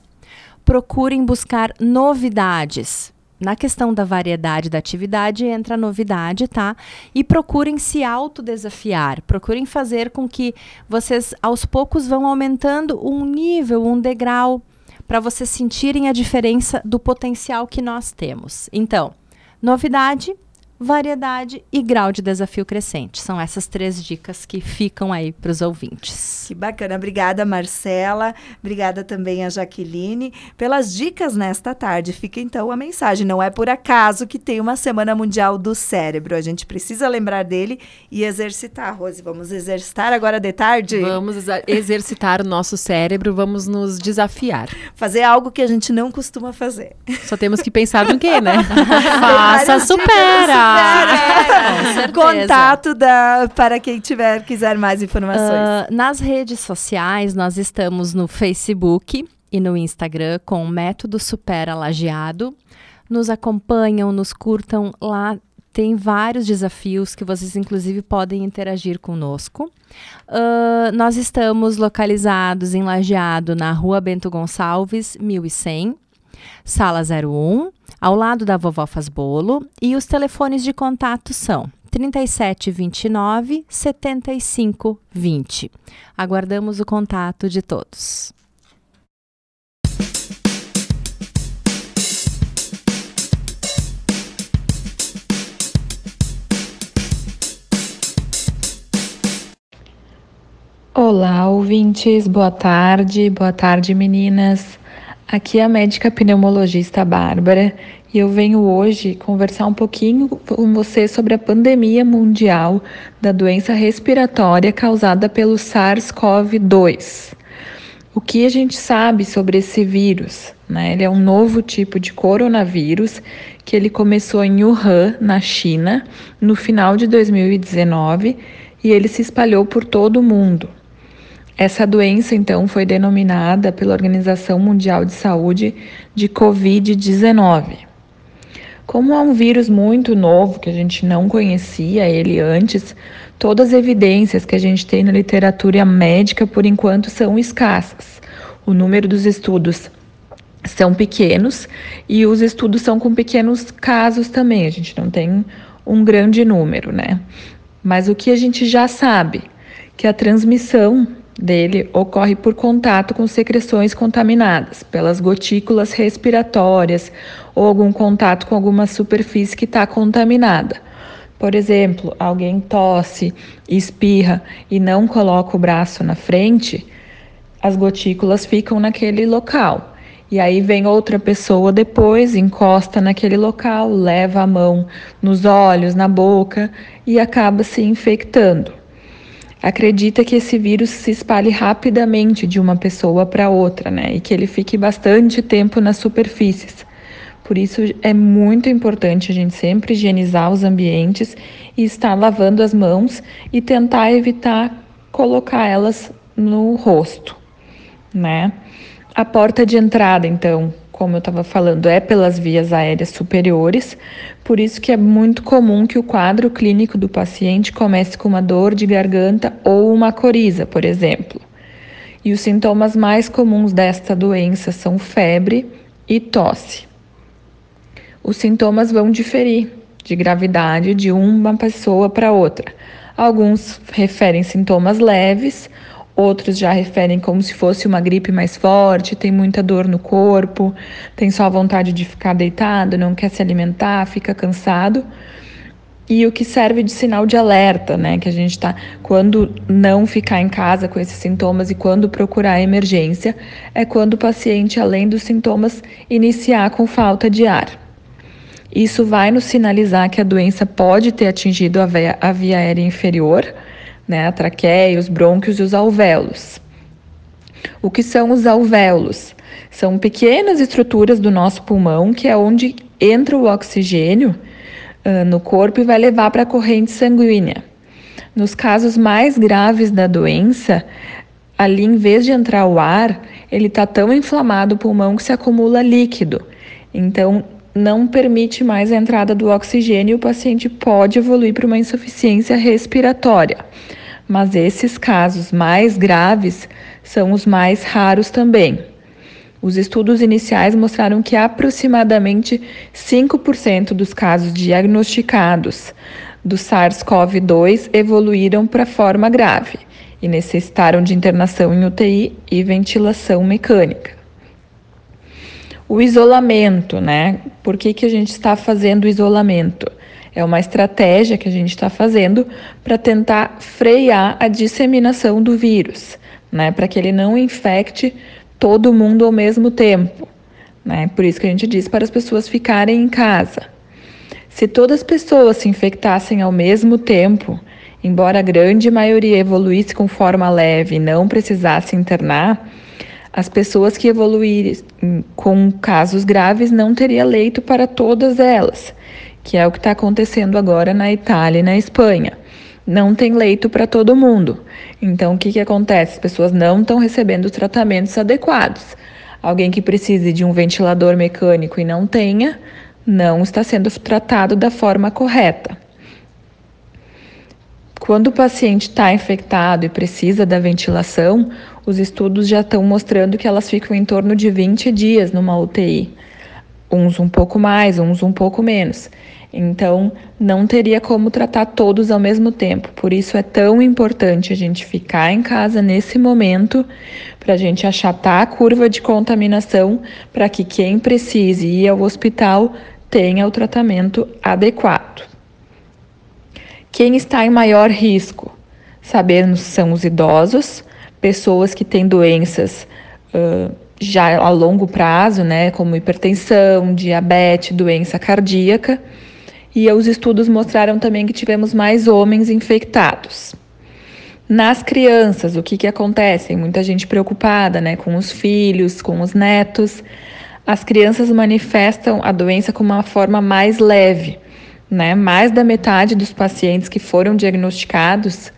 procurem buscar novidades. Na questão da variedade da atividade entra a novidade, tá? E procurem se autodesafiar, procurem fazer com que vocês aos poucos vão aumentando um nível, um degrau, para vocês sentirem a diferença do potencial que nós temos. Então, novidade, variedade e grau de desafio crescente. São essas três dicas que ficam aí para os ouvintes. Que bacana. Obrigada, Marcela. Obrigada também a Jaqueline pelas dicas nesta tarde. Fica então a mensagem. Não é por acaso que tem uma Semana Mundial do Cérebro. A gente precisa lembrar dele e exercitar. Rose, vamos exercitar agora de tarde? Vamos exercitar o nosso cérebro, vamos nos desafiar. Fazer algo que a gente não costuma fazer. Só temos que pensar no quê, né? Faça, supera! É, Contato da, para quem tiver, quiser mais informações. Uh, nas redes sociais, nós estamos no Facebook e no Instagram com o Método Supera Lajeado. Nos acompanham, nos curtam lá. Tem vários desafios que vocês, inclusive, podem interagir conosco. Uh, nós estamos localizados em Lajeado, na rua Bento Gonçalves, 1100, sala 01 ao lado da vovó faz bolo, e os telefones de contato são 3729 7520. Aguardamos o contato de todos. Olá, ouvintes, boa tarde, boa tarde, meninas. Aqui é a médica pneumologista Bárbara e eu venho hoje conversar um pouquinho com você sobre a pandemia mundial da doença respiratória causada pelo SARS-CoV-2. O que a gente sabe sobre esse vírus? Né? Ele é um novo tipo de coronavírus que ele começou em Wuhan, na China, no final de 2019 e ele se espalhou por todo o mundo. Essa doença, então, foi denominada pela Organização Mundial de Saúde de Covid-19. Como é um vírus muito novo, que a gente não conhecia ele antes, todas as evidências que a gente tem na literatura médica, por enquanto, são escassas. O número dos estudos são pequenos e os estudos são com pequenos casos também, a gente não tem um grande número, né? Mas o que a gente já sabe, que a transmissão dele ocorre por contato com secreções contaminadas, pelas gotículas respiratórias ou algum contato com alguma superfície que está contaminada. Por exemplo, alguém tosse, espirra e não coloca o braço na frente, as gotículas ficam naquele local. E aí vem outra pessoa depois, encosta naquele local, leva a mão nos olhos, na boca e acaba se infectando. Acredita que esse vírus se espalhe rapidamente de uma pessoa para outra, né? E que ele fique bastante tempo nas superfícies. Por isso é muito importante a gente sempre higienizar os ambientes e estar lavando as mãos e tentar evitar colocar elas no rosto, né? A porta de entrada, então, como eu estava falando, é pelas vias aéreas superiores, por isso que é muito comum que o quadro clínico do paciente comece com uma dor de garganta ou uma coriza, por exemplo. E os sintomas mais comuns desta doença são febre e tosse. Os sintomas vão diferir de gravidade de uma pessoa para outra. Alguns referem sintomas leves, outros já referem como se fosse uma gripe mais forte, tem muita dor no corpo, tem só vontade de ficar deitado, não quer se alimentar, fica cansado. E o que serve de sinal de alerta, né? Que a gente tá. Quando não ficar em casa com esses sintomas e quando procurar emergência, é quando o paciente, além dos sintomas, iniciar com falta de ar. Isso vai nos sinalizar que a doença pode ter atingido a via, a via aérea inferior, né, a traqueia, os brônquios e os alvéolos. O que são os alvéolos? São pequenas estruturas do nosso pulmão que é onde entra o oxigênio uh, no corpo e vai levar para a corrente sanguínea. Nos casos mais graves da doença, ali em vez de entrar o ar, ele está tão inflamado o pulmão que se acumula líquido. Então, não permite mais a entrada do oxigênio e o paciente pode evoluir para uma insuficiência respiratória. Mas esses casos mais graves são os mais raros também. Os estudos iniciais mostraram que aproximadamente 5% dos casos diagnosticados do SARS-CoV-2 evoluíram para forma grave e necessitaram de internação em UTI e ventilação mecânica. O isolamento, né? Por que, que a gente está fazendo isolamento? É uma estratégia que a gente está fazendo para tentar frear a disseminação do vírus, né? Para que ele não infecte todo mundo ao mesmo tempo. Né? Por isso que a gente diz para as pessoas ficarem em casa. Se todas as pessoas se infectassem ao mesmo tempo, embora a grande maioria evoluísse com forma leve e não precisasse internar, as pessoas que evoluírem com casos graves não teria leito para todas elas, que é o que está acontecendo agora na Itália e na Espanha. Não tem leito para todo mundo. Então, o que, que acontece? As pessoas não estão recebendo os tratamentos adequados. Alguém que precise de um ventilador mecânico e não tenha, não está sendo tratado da forma correta. Quando o paciente está infectado e precisa da ventilação, os estudos já estão mostrando que elas ficam em torno de 20 dias numa UTI. Uns um pouco mais, uns um pouco menos. Então, não teria como tratar todos ao mesmo tempo. Por isso é tão importante a gente ficar em casa nesse momento, para a gente achatar a curva de contaminação, para que quem precise ir ao hospital tenha o tratamento adequado. Quem está em maior risco? Sabemos são os idosos, pessoas que têm doenças uh, já a longo prazo, né, como hipertensão, diabetes, doença cardíaca. E os estudos mostraram também que tivemos mais homens infectados. Nas crianças, o que, que acontece? Muita gente preocupada né, com os filhos, com os netos. As crianças manifestam a doença com uma forma mais leve. Né? Mais da metade dos pacientes que foram diagnosticados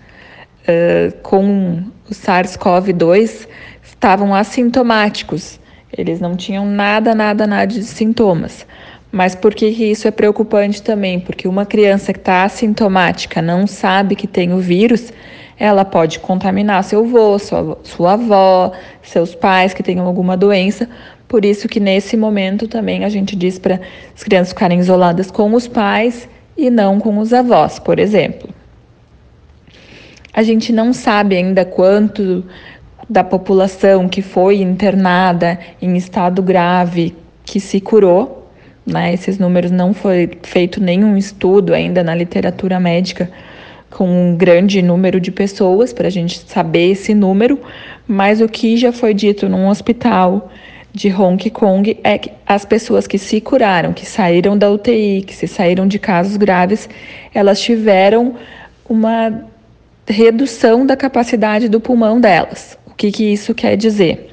com o SARS-CoV-2 estavam assintomáticos. Eles não tinham nada, nada, nada de sintomas. Mas por que, que isso é preocupante também? Porque uma criança que está assintomática, não sabe que tem o vírus, ela pode contaminar seu avô, sua, sua avó, seus pais que tenham alguma doença. Por isso que nesse momento também a gente diz para as crianças ficarem isoladas com os pais e não com os avós, por exemplo. A gente não sabe ainda quanto da população que foi internada em estado grave que se curou. Né? Esses números não foi feito nenhum estudo ainda na literatura médica com um grande número de pessoas para a gente saber esse número, mas o que já foi dito num hospital de Hong Kong é que as pessoas que se curaram, que saíram da UTI, que se saíram de casos graves, elas tiveram uma redução da capacidade do pulmão delas. O que, que isso quer dizer?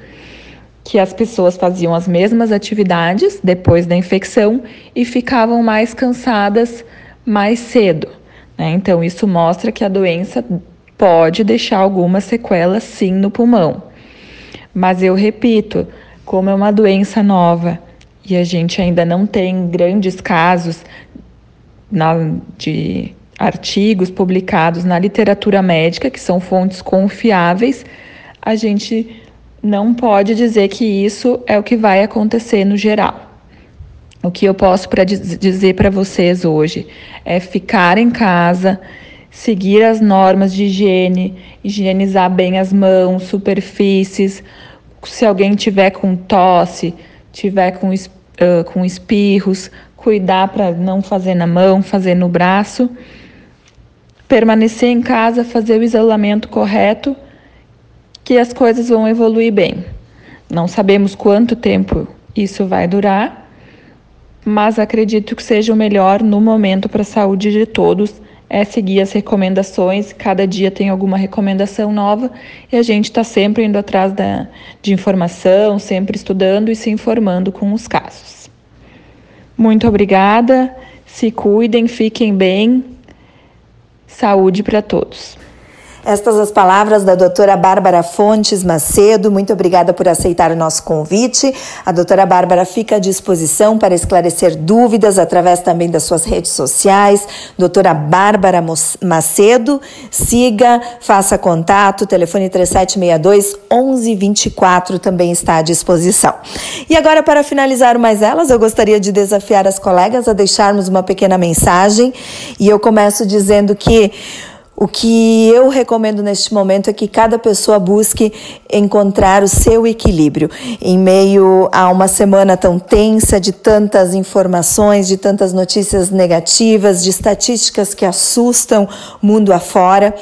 Que as pessoas faziam as mesmas atividades depois da infecção e ficavam mais cansadas mais cedo. Né? Então, isso mostra que a doença pode deixar algumas sequelas sim no pulmão. Mas eu repito, como é uma doença nova e a gente ainda não tem grandes casos na, de artigos publicados na literatura médica, que são fontes confiáveis, a gente não pode dizer que isso é o que vai acontecer no geral. O que eu posso pra dizer para vocês hoje é ficar em casa, seguir as normas de higiene, higienizar bem as mãos, superfícies. Se alguém tiver com tosse, tiver com, uh, com espirros, cuidar para não fazer na mão, fazer no braço permanecer em casa, fazer o isolamento correto, que as coisas vão evoluir bem. Não sabemos quanto tempo isso vai durar, mas acredito que seja o melhor no momento para a saúde de todos é seguir as recomendações. Cada dia tem alguma recomendação nova e a gente está sempre indo atrás da, de informação, sempre estudando e se informando com os casos. Muito obrigada, se cuidem, fiquem bem Saúde para todos. Estas as palavras da doutora Bárbara Fontes Macedo. Muito obrigada por aceitar o nosso convite. A doutora Bárbara fica à disposição para esclarecer dúvidas através também das suas redes sociais. Doutora Bárbara Macedo, siga, faça contato. Telefone 3762 1124 também está à disposição. E agora, para finalizar mais elas, eu gostaria de desafiar as colegas a deixarmos uma pequena mensagem. E eu começo dizendo que o que eu recomendo neste momento é que cada pessoa busque encontrar o seu equilíbrio em meio a uma semana tão tensa de tantas informações, de tantas notícias negativas, de estatísticas que assustam mundo afora.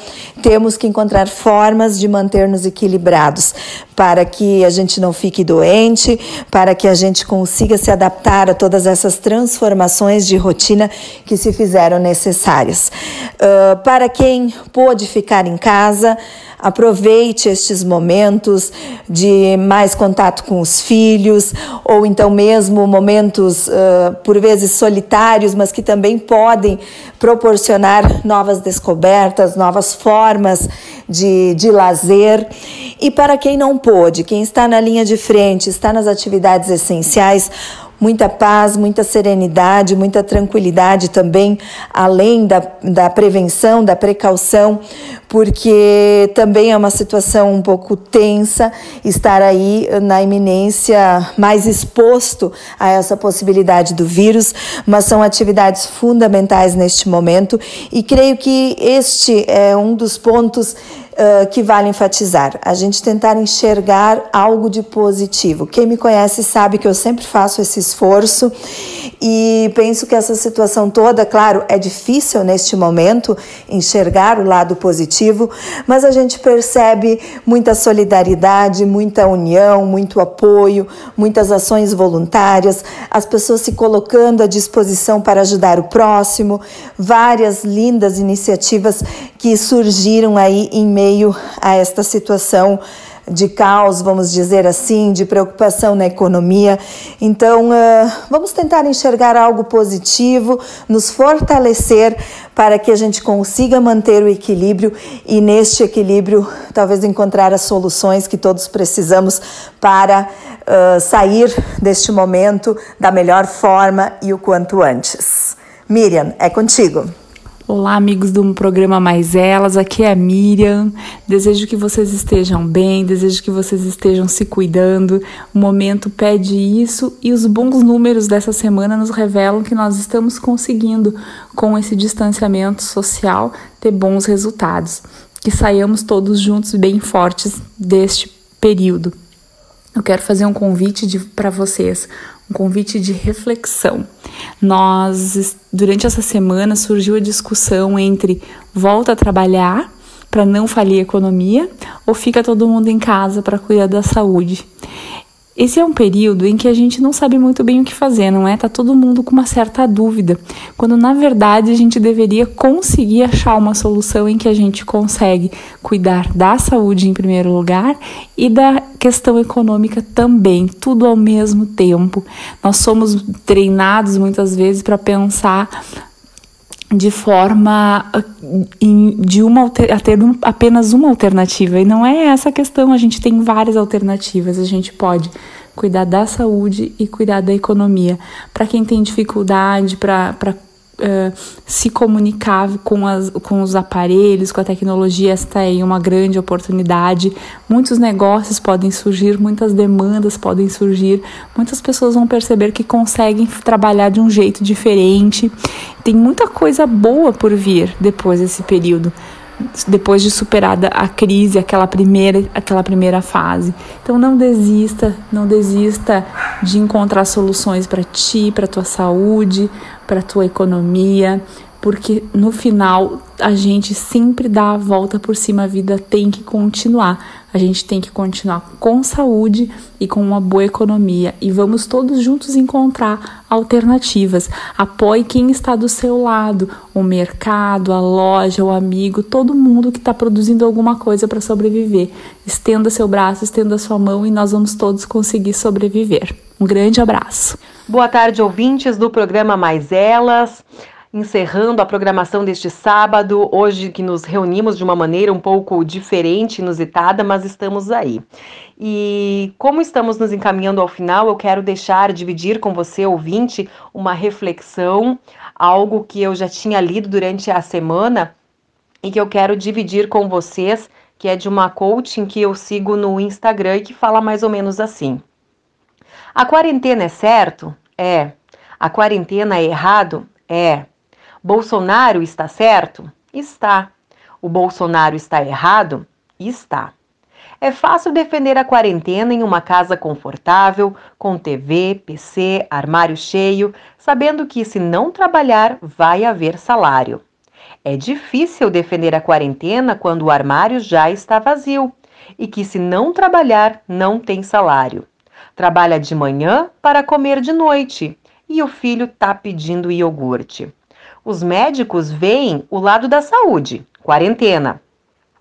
Temos que encontrar formas de manter-nos equilibrados para que a gente não fique doente, para que a gente consiga se adaptar a todas essas transformações de rotina que se fizeram necessárias. Uh, para quem pôde ficar em casa, Aproveite estes momentos de mais contato com os filhos, ou então mesmo momentos, uh, por vezes, solitários, mas que também podem proporcionar novas descobertas, novas formas de, de lazer. E para quem não pôde, quem está na linha de frente, está nas atividades essenciais, muita paz, muita serenidade, muita tranquilidade também, além da, da prevenção, da precaução, porque também é uma situação um pouco tensa estar aí na iminência mais exposto a essa possibilidade do vírus, mas são atividades fundamentais neste momento e creio que este é um dos pontos que vale enfatizar. A gente tentar enxergar algo de positivo. Quem me conhece sabe que eu sempre faço esse esforço e penso que essa situação toda, claro, é difícil neste momento enxergar o lado positivo, mas a gente percebe muita solidariedade, muita união, muito apoio, muitas ações voluntárias, as pessoas se colocando à disposição para ajudar o próximo, várias lindas iniciativas que surgiram aí em meio a esta situação de caos, vamos dizer assim, de preocupação na economia. Então, uh, vamos tentar enxergar algo positivo, nos fortalecer para que a gente consiga manter o equilíbrio e, neste equilíbrio, talvez encontrar as soluções que todos precisamos para uh, sair deste momento da melhor forma e o quanto antes. Miriam, é contigo. Olá, amigos do programa Mais Elas, aqui é a Miriam. Desejo que vocês estejam bem, desejo que vocês estejam se cuidando. O momento pede isso e os bons números dessa semana nos revelam que nós estamos conseguindo, com esse distanciamento social, ter bons resultados. Que saiamos todos juntos bem fortes deste período. Eu quero fazer um convite para vocês um convite de reflexão. Nós, durante essa semana, surgiu a discussão entre volta a trabalhar para não falir a economia ou fica todo mundo em casa para cuidar da saúde. Esse é um período em que a gente não sabe muito bem o que fazer, não é? Tá todo mundo com uma certa dúvida, quando na verdade a gente deveria conseguir achar uma solução em que a gente consegue cuidar da saúde em primeiro lugar e da questão econômica também, tudo ao mesmo tempo. Nós somos treinados muitas vezes para pensar de forma de uma a ter apenas uma alternativa. E não é essa a questão a gente tem várias alternativas. A gente pode cuidar da saúde e cuidar da economia. Para quem tem dificuldade para Uh, se comunicar com, as, com os aparelhos, com a tecnologia, esta é uma grande oportunidade. Muitos negócios podem surgir, muitas demandas podem surgir, muitas pessoas vão perceber que conseguem trabalhar de um jeito diferente. Tem muita coisa boa por vir depois desse período depois de superada a crise, aquela primeira, aquela primeira fase. Então não desista, não desista de encontrar soluções para ti, para tua saúde, para tua economia, porque no final a gente sempre dá a volta por cima, a vida tem que continuar. A gente tem que continuar com saúde e com uma boa economia e vamos todos juntos encontrar alternativas. Apoie quem está do seu lado, o mercado, a loja, o amigo, todo mundo que está produzindo alguma coisa para sobreviver. Estenda seu braço, estenda sua mão e nós vamos todos conseguir sobreviver. Um grande abraço. Boa tarde, ouvintes do programa Mais Elas encerrando a programação deste sábado, hoje que nos reunimos de uma maneira um pouco diferente, inusitada, mas estamos aí. E como estamos nos encaminhando ao final, eu quero deixar, dividir com você, ouvinte, uma reflexão, algo que eu já tinha lido durante a semana e que eu quero dividir com vocês, que é de uma coaching que eu sigo no Instagram e que fala mais ou menos assim. A quarentena é certo? É. A quarentena é errado? É. Bolsonaro está certo? Está. O Bolsonaro está errado? Está. É fácil defender a quarentena em uma casa confortável, com TV, PC, armário cheio, sabendo que se não trabalhar vai haver salário. É difícil defender a quarentena quando o armário já está vazio e que se não trabalhar não tem salário. Trabalha de manhã para comer de noite e o filho tá pedindo iogurte. Os médicos veem o lado da saúde, quarentena.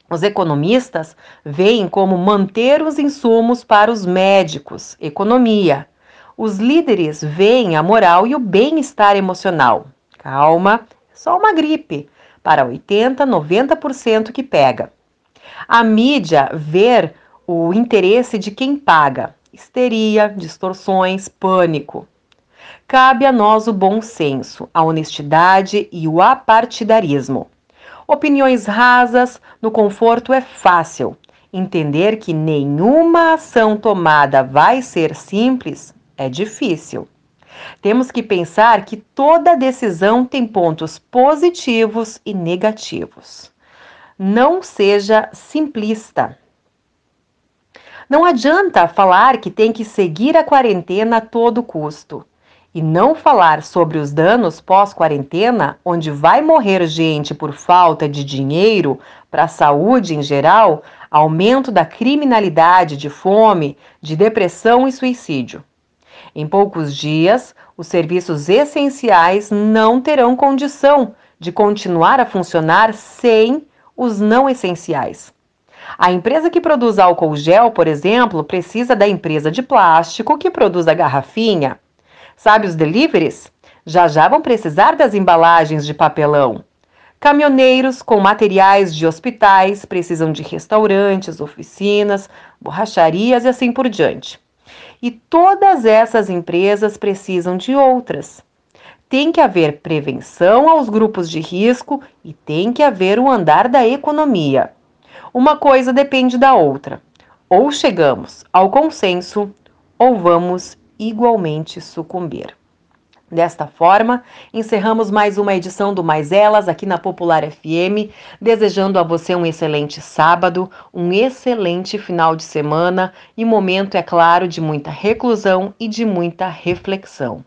Os economistas veem como manter os insumos para os médicos, economia. Os líderes veem a moral e o bem-estar emocional. Calma, é só uma gripe, para 80, 90% que pega. A mídia vê o interesse de quem paga, histeria, distorções, pânico. Cabe a nós o bom senso, a honestidade e o apartidarismo. Opiniões rasas no conforto é fácil. Entender que nenhuma ação tomada vai ser simples é difícil. Temos que pensar que toda decisão tem pontos positivos e negativos. Não seja simplista. Não adianta falar que tem que seguir a quarentena a todo custo e não falar sobre os danos pós-quarentena, onde vai morrer gente por falta de dinheiro para a saúde em geral, aumento da criminalidade, de fome, de depressão e suicídio. Em poucos dias, os serviços essenciais não terão condição de continuar a funcionar sem os não essenciais. A empresa que produz álcool gel, por exemplo, precisa da empresa de plástico que produz a garrafinha Sabe os deliveries? Já já vão precisar das embalagens de papelão. Caminhoneiros com materiais de hospitais precisam de restaurantes, oficinas, borracharias e assim por diante. E todas essas empresas precisam de outras. Tem que haver prevenção aos grupos de risco e tem que haver o andar da economia. Uma coisa depende da outra. Ou chegamos ao consenso ou vamos igualmente sucumbir. Desta forma, encerramos mais uma edição do Mais Elas aqui na Popular FM, desejando a você um excelente sábado, um excelente final de semana e momento, é claro, de muita reclusão e de muita reflexão.